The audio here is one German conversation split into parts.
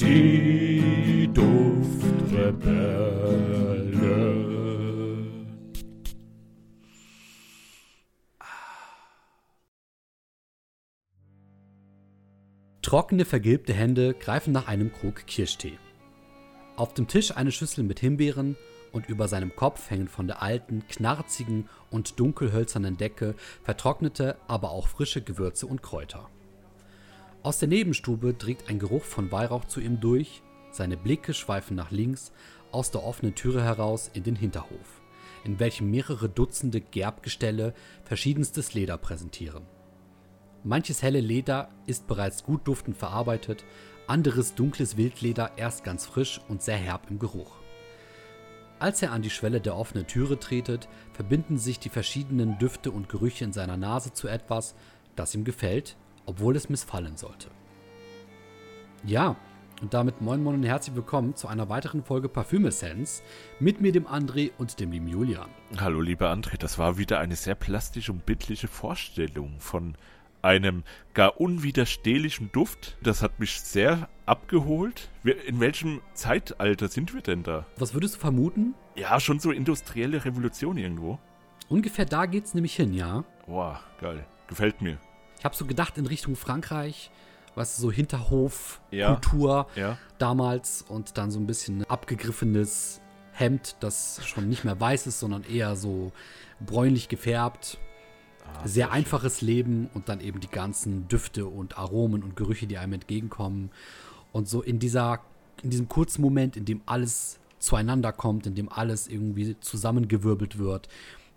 Die Duftrebellen. Trockene, vergilbte Hände greifen nach einem Krug Kirschtee. Auf dem Tisch eine Schüssel mit Himbeeren und über seinem Kopf hängen von der alten, knarzigen und dunkelhölzernen Decke vertrocknete, aber auch frische Gewürze und Kräuter. Aus der Nebenstube dringt ein Geruch von Weihrauch zu ihm durch, seine Blicke schweifen nach links aus der offenen Türe heraus in den Hinterhof, in welchem mehrere Dutzende Gerbgestelle verschiedenstes Leder präsentieren. Manches helle Leder ist bereits gut duftend verarbeitet, anderes dunkles Wildleder erst ganz frisch und sehr herb im Geruch. Als er an die Schwelle der offenen Türe tretet, verbinden sich die verschiedenen Düfte und Gerüche in seiner Nase zu etwas, das ihm gefällt, obwohl es missfallen sollte. Ja, und damit moin moin und herzlich willkommen zu einer weiteren Folge Parfümessenz mit mir, dem André und dem lieben Julian. Hallo, lieber André, das war wieder eine sehr plastische und bildliche Vorstellung von einem gar unwiderstehlichen Duft. Das hat mich sehr abgeholt. In welchem Zeitalter sind wir denn da? Was würdest du vermuten? Ja, schon so industrielle Revolution irgendwo. Ungefähr da geht's nämlich hin, ja. Boah, geil. Gefällt mir. Ich habe so gedacht in Richtung Frankreich, was so Hinterhofkultur Ja, ja. damals und dann so ein bisschen abgegriffenes Hemd, das schon nicht mehr weiß ist, sondern eher so bräunlich gefärbt. Ah, sehr einfaches Leben und dann eben die ganzen Düfte und Aromen und Gerüche, die einem entgegenkommen. Und so in dieser, in diesem kurzen Moment, in dem alles zueinander kommt, in dem alles irgendwie zusammengewirbelt wird,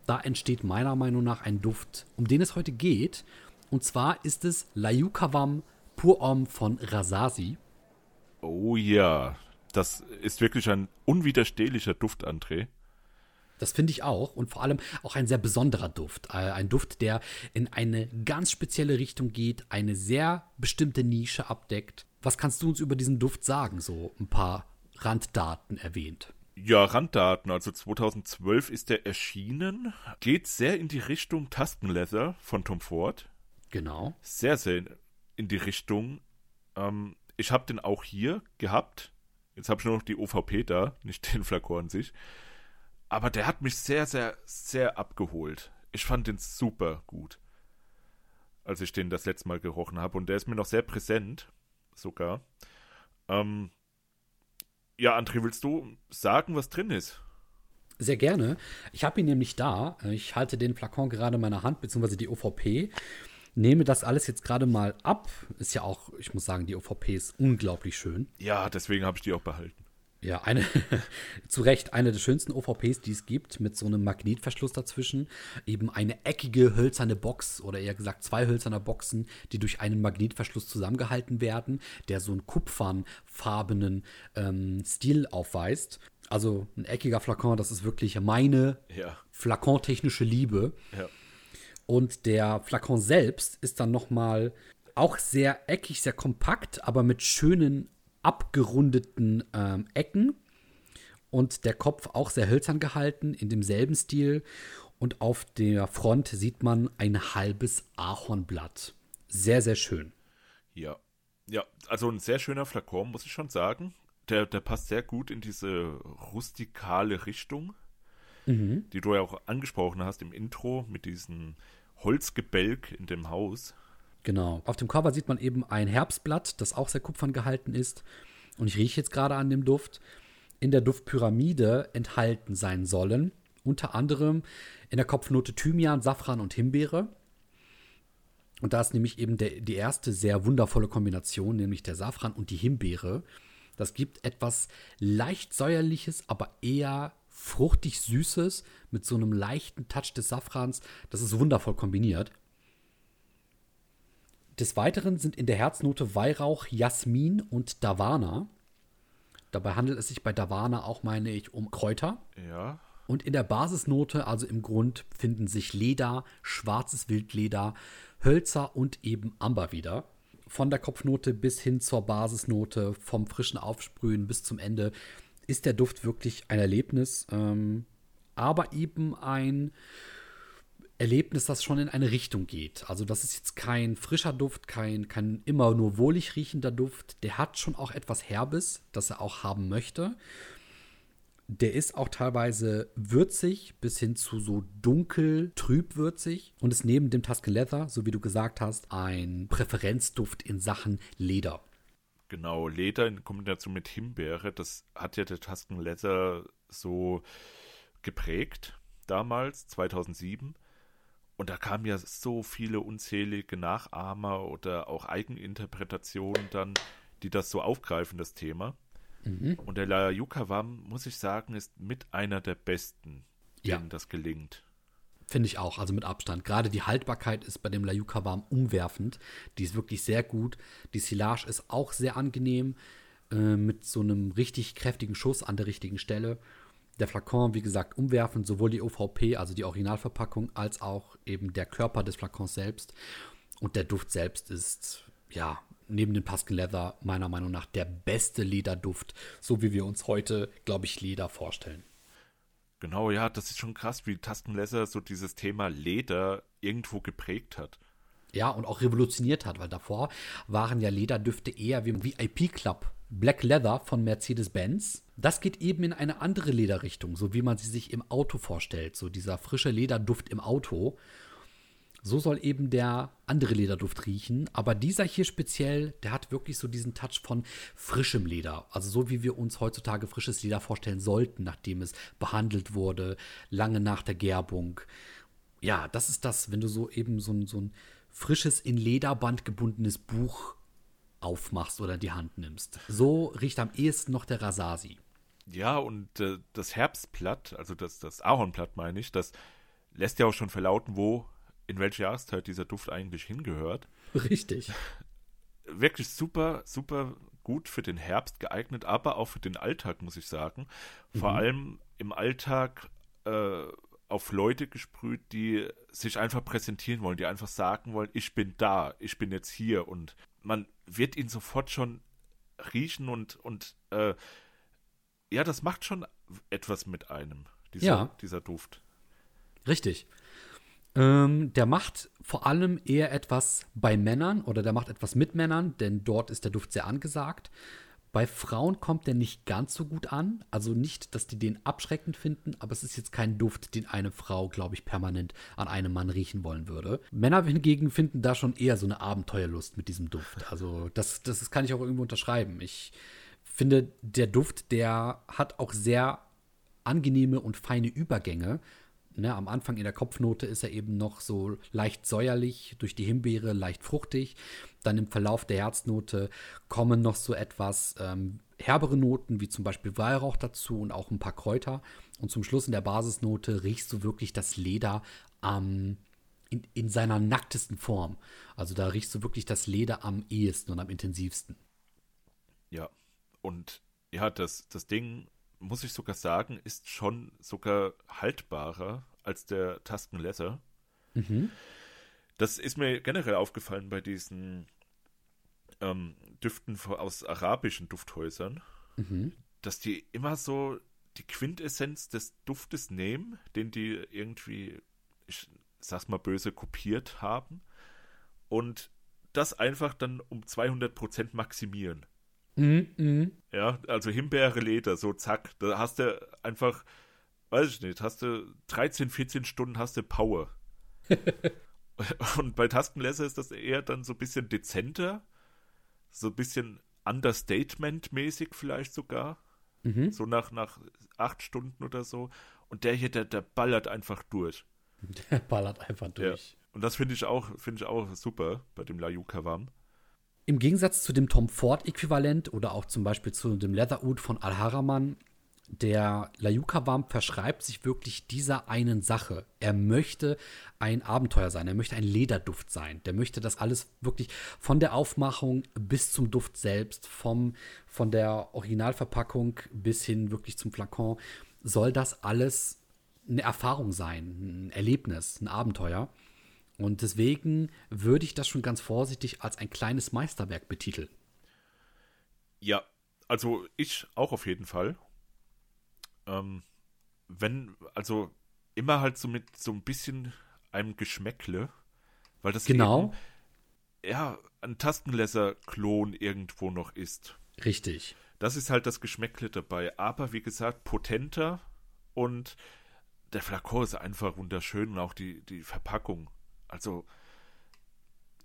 da entsteht meiner Meinung nach ein Duft, um den es heute geht. Und zwar ist es Layukavam Pur Homme von Rasasi. Oh ja. Das ist wirklich ein unwiderstehlicher Duft, André. Das finde ich auch. Und vor allem auch ein sehr besonderer Duft. Äh, Ein Duft, der in eine ganz spezielle Richtung geht, eine sehr bestimmte Nische abdeckt. Was kannst du uns über diesen Duft sagen? So ein paar Randdaten erwähnt. Ja, Randdaten. Also 2012 ist er erschienen. Geht sehr in die Richtung Tastenleather von Tom Ford. Genau. sehr, sehr in die Richtung. Ähm, ich habe den auch hier gehabt. Jetzt habe ich nur noch die OVP da, nicht den Flakon an sich. Aber der hat mich sehr, sehr, sehr abgeholt. Ich fand den super gut, als ich den das letzte Mal gerochen habe. Und der ist mir noch sehr präsent, sogar. Ähm, ja, André, willst du sagen, was drin ist? Sehr gerne. Ich habe ihn nämlich da. Ich halte den Flakon gerade in meiner Hand, beziehungsweise die OVP. Nehme das alles jetzt gerade mal ab. Ist ja auch, ich muss sagen, die OVP ist unglaublich schön. Ja, deswegen habe ich die auch behalten. Ja, eine, zu Recht, eine der schönsten OVPs, die es gibt, mit so einem Magnetverschluss dazwischen. Eben eine eckige hölzerne Box oder eher gesagt zwei hölzerne Boxen, die durch einen Magnetverschluss zusammengehalten werden, der so einen kupfernfarbenen ähm, Stil aufweist. Also ein eckiger Flakon, das ist wirklich meine Ja. flakontechnische Liebe. Ja. Und der Flakon selbst ist dann noch mal auch sehr eckig, sehr kompakt, aber mit schönen abgerundeten ähm, Ecken. Und der Kopf auch sehr hölzern gehalten, in demselben Stil. Und auf der Front sieht man ein halbes Ahornblatt. Sehr, sehr schön. Ja. Ja, also ein sehr schöner Flakon, muss ich schon sagen. Der, der passt sehr gut in diese rustikale Richtung, die du ja auch angesprochen hast im Intro mit diesem Holzgebälk in dem Haus. Genau. Auf dem Cover sieht man eben ein Herbstblatt, das auch sehr kupfern gehalten ist. Und ich rieche jetzt gerade an dem Duft. In der Duftpyramide enthalten sein sollen unter anderem in der Kopfnote Thymian, Safran und Himbeere. Und da ist nämlich eben der, die erste sehr wundervolle Kombination, nämlich der Safran und die Himbeere. Das gibt etwas leicht säuerliches, aber eher fruchtig süßes mit so einem leichten Touch des Safrans. Das ist wundervoll kombiniert. Des Weiteren sind in der Herznote Weihrauch, Jasmin und Davana. Dabei handelt es sich bei Davana auch, meine ich, um Kräuter. Ja. Und in der Basisnote, also im Grund, finden sich Leder, schwarzes Wildleder, Hölzer und eben Amber wieder. Von der Kopfnote bis hin zur Basisnote, vom frischen Aufsprühen bis zum Ende, ist der Duft wirklich ein Erlebnis. Ähm, aber eben ein Erlebnis, das schon in eine Richtung geht. Also das ist jetzt kein frischer Duft, kein, kein immer nur wohlig riechender Duft. Der hat schon auch etwas Herbes, das er auch haben möchte. Der ist auch teilweise würzig bis hin zu so dunkel, trübwürzig und ist neben dem Tuscan Leather, so wie du gesagt hast, ein Präferenzduft in Sachen Leder. Genau, Leder in Kombination mit Himbeere, das hat ja der Tuscan Leather so geprägt damals, 2007. Und da kamen ja so viele unzählige Nachahmer oder auch Eigeninterpretationen dann, die das so aufgreifen, das Thema. Mhm. Und der La Yucca-Wam, muss ich sagen, ist mit einer der besten, denen ja. das gelingt. Finde ich auch, also mit Abstand. Gerade die Haltbarkeit ist bei dem La Yucca-Warm umwerfend. Die ist wirklich sehr gut. Die Silage ist auch sehr angenehm, äh, mit so einem richtig kräftigen Schuss an der richtigen Stelle. Der Flakon, wie gesagt, umwerfend, sowohl die OVP, also die Originalverpackung, als auch eben der Körper des Flakons selbst. Und der Duft selbst ist, ja, neben dem Tuscan Leather meiner Meinung nach der beste Lederduft, so wie wir uns heute, glaube ich, Leder vorstellen. Genau, ja, das ist schon krass, wie Tuscan Leather so dieses Thema Leder irgendwo geprägt hat. Ja, und auch revolutioniert hat, weil davor waren ja Lederdüfte eher wie im VIP-Club Black Leather von Mercedes-Benz. Das geht eben in eine andere Lederrichtung, so wie man sie sich im Auto vorstellt. So dieser frische Lederduft im Auto. So soll eben der andere Lederduft riechen. Aber dieser hier speziell, der hat wirklich so diesen Touch von frischem Leder. Also so wie wir uns heutzutage frisches Leder vorstellen sollten, nachdem es behandelt wurde, lange nach der Gerbung. Ja, das ist das, wenn du so eben so ein, so ein frisches, in Lederband gebundenes Buch aufmachst oder in die Hand nimmst. So riecht am ehesten noch der Rasasi. Ja, und äh, das Herbstblatt, also das, das Ahornblatt meine ich, das lässt ja auch schon verlauten, wo, in welche Jahreszeit dieser Duft eigentlich hingehört. Richtig. Wirklich super, super gut für den Herbst geeignet, aber auch für den Alltag, muss ich sagen. Vor mhm. allem im Alltag äh, auf Leute gesprüht, die sich einfach präsentieren wollen, die einfach sagen wollen, ich bin da, ich bin jetzt hier und man wird ihn sofort schon riechen und, und äh, ja, das macht schon etwas mit einem, dieser, ja. dieser Duft. Richtig. Ähm, der macht vor allem eher etwas bei Männern oder der macht etwas mit Männern, denn dort ist der Duft sehr angesagt. Bei Frauen kommt der nicht ganz so gut an. Also nicht, dass die den abschreckend finden, aber es ist jetzt kein Duft, den eine Frau, glaube ich, permanent an einem Mann riechen wollen würde. Männer hingegen finden da schon eher so eine Abenteuerlust mit diesem Duft. Also das, das kann ich auch irgendwo unterschreiben. Ich finde, der Duft, der hat auch sehr angenehme und feine Übergänge. Ne, am Anfang in der Kopfnote ist er eben noch so leicht säuerlich, durch die Himbeere leicht fruchtig. Dann im Verlauf der Herznote kommen noch so etwas ähm, herbere Noten, wie zum Beispiel Weihrauch dazu und auch ein paar Kräuter. Und zum Schluss in der Basisnote riechst du wirklich das Leder ähm, in, in seiner nacktesten Form. Also da riechst du wirklich das Leder am ehesten und am intensivsten. Ja, und ja, das, das Ding muss ich sogar sagen, ist schon sogar haltbarer als der Tusken Mhm. Das ist mir generell aufgefallen bei diesen ähm, Düften aus arabischen Dufthäusern, mhm. dass die immer so die Quintessenz des Duftes nehmen, den die irgendwie, ich sag's mal böse, kopiert haben und das einfach dann um 200% maximieren. Mhm, mh. Ja, also Himbeere, Leder, so zack. Da hast du einfach, weiß ich nicht, hast du 13, 14 Stunden hast du Power. Und bei Taskenlässer ist das eher dann so ein bisschen dezenter, so ein bisschen Understatement-mäßig vielleicht sogar. Mhm. So nach, nach acht Stunden oder so. Und der hier, der, der ballert einfach durch. Der ballert einfach durch. Ja. Und das finde ich auch, finde ich auch super bei dem La Yucca Wam. Im Gegensatz zu dem Tom Ford-Äquivalent oder auch zum Beispiel zu dem Leatherwood von Al-Haraman, der Layuka-Wam verschreibt sich wirklich dieser einen Sache. Er möchte ein Abenteuer sein, er möchte ein Lederduft sein. Der möchte das alles wirklich von der Aufmachung bis zum Duft selbst, vom, von der Originalverpackung bis hin wirklich zum Flakon, soll das alles eine Erfahrung sein, ein Erlebnis, ein Abenteuer. Und deswegen würde ich das schon ganz vorsichtig als ein kleines Meisterwerk betiteln. Ja, also ich auch auf jeden Fall. Ähm, wenn, also immer halt so mit so ein bisschen einem Geschmäckle, weil das Genau. eben, ja, ein Tastenleser-Klon irgendwo noch ist. Richtig. Das ist halt das Geschmäckle dabei. Aber wie gesagt, potenter und der Flakon ist einfach wunderschön und auch die, die Verpackung. Also,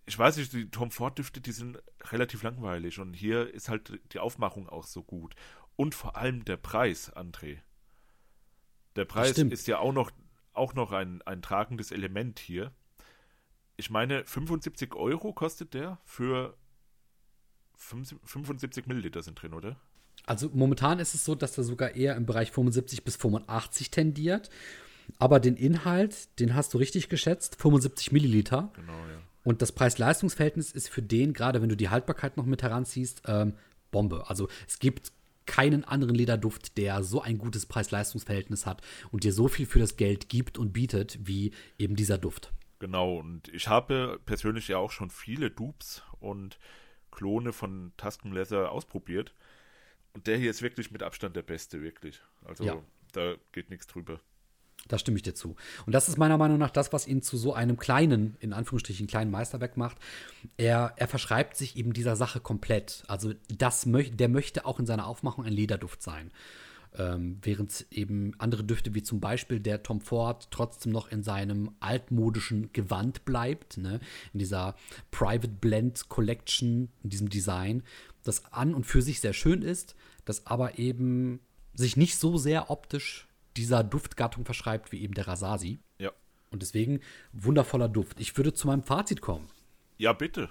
ich weiß nicht, die Tom Ford Düfte, die sind relativ langweilig und hier ist halt die Aufmachung auch so gut. Und vor allem der Preis, André. Der Preis ist ja auch noch, auch noch ein, ein tragendes Element hier. Ich meine, 75 Euro kostet der für 75 Milliliter sind drin, oder? Also momentan ist es so, dass er sogar eher im Bereich 75 bis 85 tendiert. Aber den Inhalt, den hast du richtig geschätzt, 75 Milliliter. Genau, ja. Und das Preis-Leistungs-Verhältnis ist für den, gerade wenn du die Haltbarkeit noch mit heranziehst, ähm, Bombe. Also es gibt keinen anderen Lederduft, der so ein gutes Preis-Leistungs-Verhältnis hat und dir so viel für das Geld gibt und bietet, wie eben dieser Duft. Genau, und ich habe persönlich ja auch schon viele Dupes und Klone von Tusken Leather ausprobiert. Und der hier ist wirklich mit Abstand der beste, wirklich. Also Ja. da geht nichts drüber. Da stimme ich dir zu. Und das ist meiner Meinung nach das, was ihn zu so einem kleinen, in Anführungsstrichen kleinen Meisterwerk macht. Er, er verschreibt sich eben dieser Sache komplett. Also das möch, der möchte auch in seiner Aufmachung ein Lederduft sein. Ähm, während eben andere Düfte, wie zum Beispiel der Tom Ford, trotzdem noch in seinem altmodischen Gewand bleibt, ne? in dieser Private Blend Collection, in diesem Design, das an und für sich sehr schön ist, das aber eben sich nicht so sehr optisch dieser Duftgattung verschreibt wie eben der Rasasi. Ja. Und deswegen wundervoller Duft. Ich würde zu meinem Fazit kommen. Ja, bitte.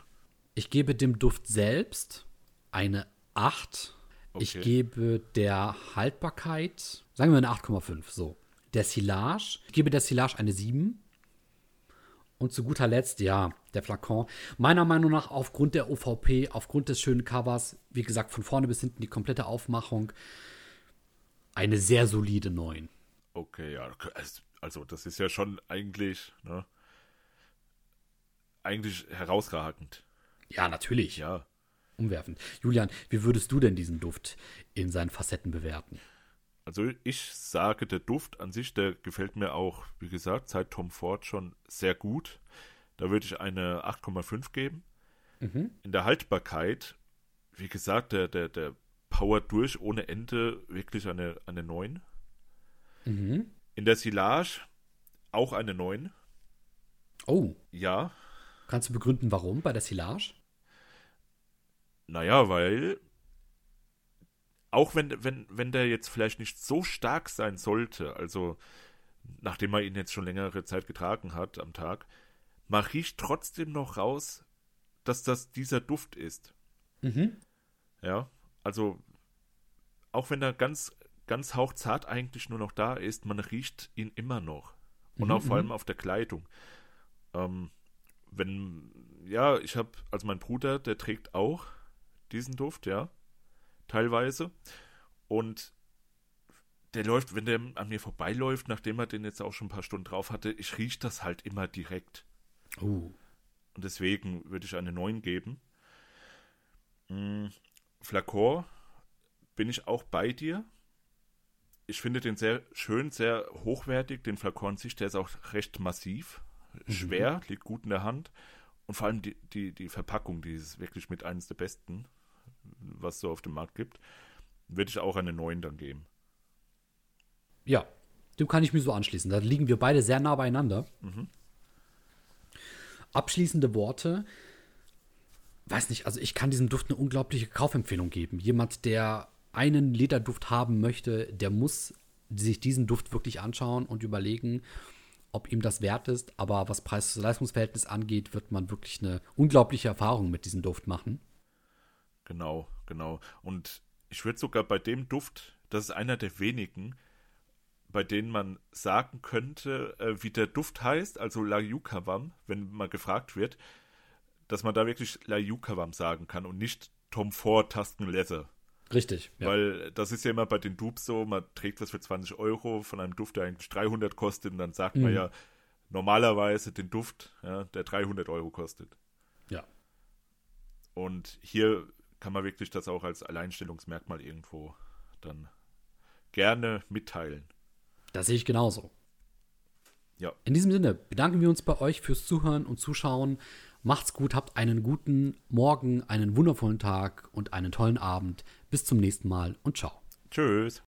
Ich gebe dem Duft selbst eine 8. Ich Okay. gebe der Haltbarkeit, sagen wir eine 8,5, so. Der Silage, ich gebe der Silage eine 7. Und zu guter Letzt, ja, der Flakon. Meiner Meinung nach aufgrund der OVP, aufgrund des schönen Covers, wie gesagt, von vorne bis hinten die komplette Aufmachung, eine sehr solide 9. Okay, ja. Also das ist ja schon eigentlich, ne? Eigentlich herausragend. Ja, natürlich. Ja. Umwerfend. Julian, wie würdest du denn diesen Duft in seinen Facetten bewerten? Also ich sage, der Duft an sich, der gefällt mir auch, wie gesagt, seit Tom Ford schon sehr gut. Da würde ich eine 8,5 geben. In der Haltbarkeit, wie gesagt, der, der, der powert durch ohne Ende wirklich eine, eine 9. Mhm. In der Silage auch eine 9. Oh, Ja, kannst du begründen, warum bei der Silage? naja, weil auch wenn, wenn, wenn der jetzt vielleicht nicht so stark sein sollte, also nachdem man ihn jetzt schon längere Zeit getragen hat am Tag, man riecht trotzdem noch raus, dass das dieser Duft ist. Mhm. Ja, also auch wenn er ganz, ganz hauchzart eigentlich nur noch da ist, man riecht ihn immer noch. Und Mhm, auch vor mhm. allem auf der Kleidung. Ähm, wenn, ja, ich habe, also mein Bruder, der trägt auch diesen Duft, ja, teilweise. Und der läuft, wenn der an mir vorbeiläuft, nachdem er den jetzt auch schon ein paar Stunden drauf hatte, ich rieche das halt immer direkt. Oh. Und deswegen würde ich eine 9 geben. Mm, Flakor bin ich auch bei dir. Ich finde den sehr schön, sehr hochwertig. Den Flakon sich, der ist auch recht massiv, schwer, liegt gut in der Hand. Und vor allem die, die, die Verpackung, die ist wirklich mit eines der besten, was es so auf dem Markt gibt. Würde ich auch eine 9 dann geben. Ja, dem kann ich mich so anschließen. Da liegen wir beide sehr nah beieinander. Abschließende Worte. Weiß nicht, also ich kann diesem Duft eine unglaubliche Kaufempfehlung geben. Jemand, der einen Lederduft haben möchte, der muss sich diesen Duft wirklich anschauen und überlegen, ob ihm das wert ist. Aber was Preis-Leistungsverhältnis angeht, wird man wirklich eine unglaubliche Erfahrung mit diesem Duft machen. Genau, genau. Und ich würde sogar bei dem Duft, das ist einer der wenigen, bei denen man sagen könnte, äh, wie der Duft heißt, also La Yukavam, wenn mal gefragt wird, dass man da wirklich La Yukavam sagen kann und nicht Tom Ford Tasten Leather. Richtig. Ja. Weil das ist ja immer bei den Dupes so, man trägt was für 20 Euro von einem Duft, der eigentlich 300 kostet und dann sagt man Mhm. ja normalerweise den Duft, ja, der 300 Euro kostet. ja. Und hier kann man wirklich das auch als Alleinstellungsmerkmal irgendwo dann gerne mitteilen. Das sehe ich genauso. Ja. In diesem Sinne bedanken wir uns bei euch fürs Zuhören und Zuschauen. Macht's gut, habt einen guten Morgen, einen wundervollen Tag und einen tollen Abend. Bis zum nächsten Mal und ciao. Tschüss.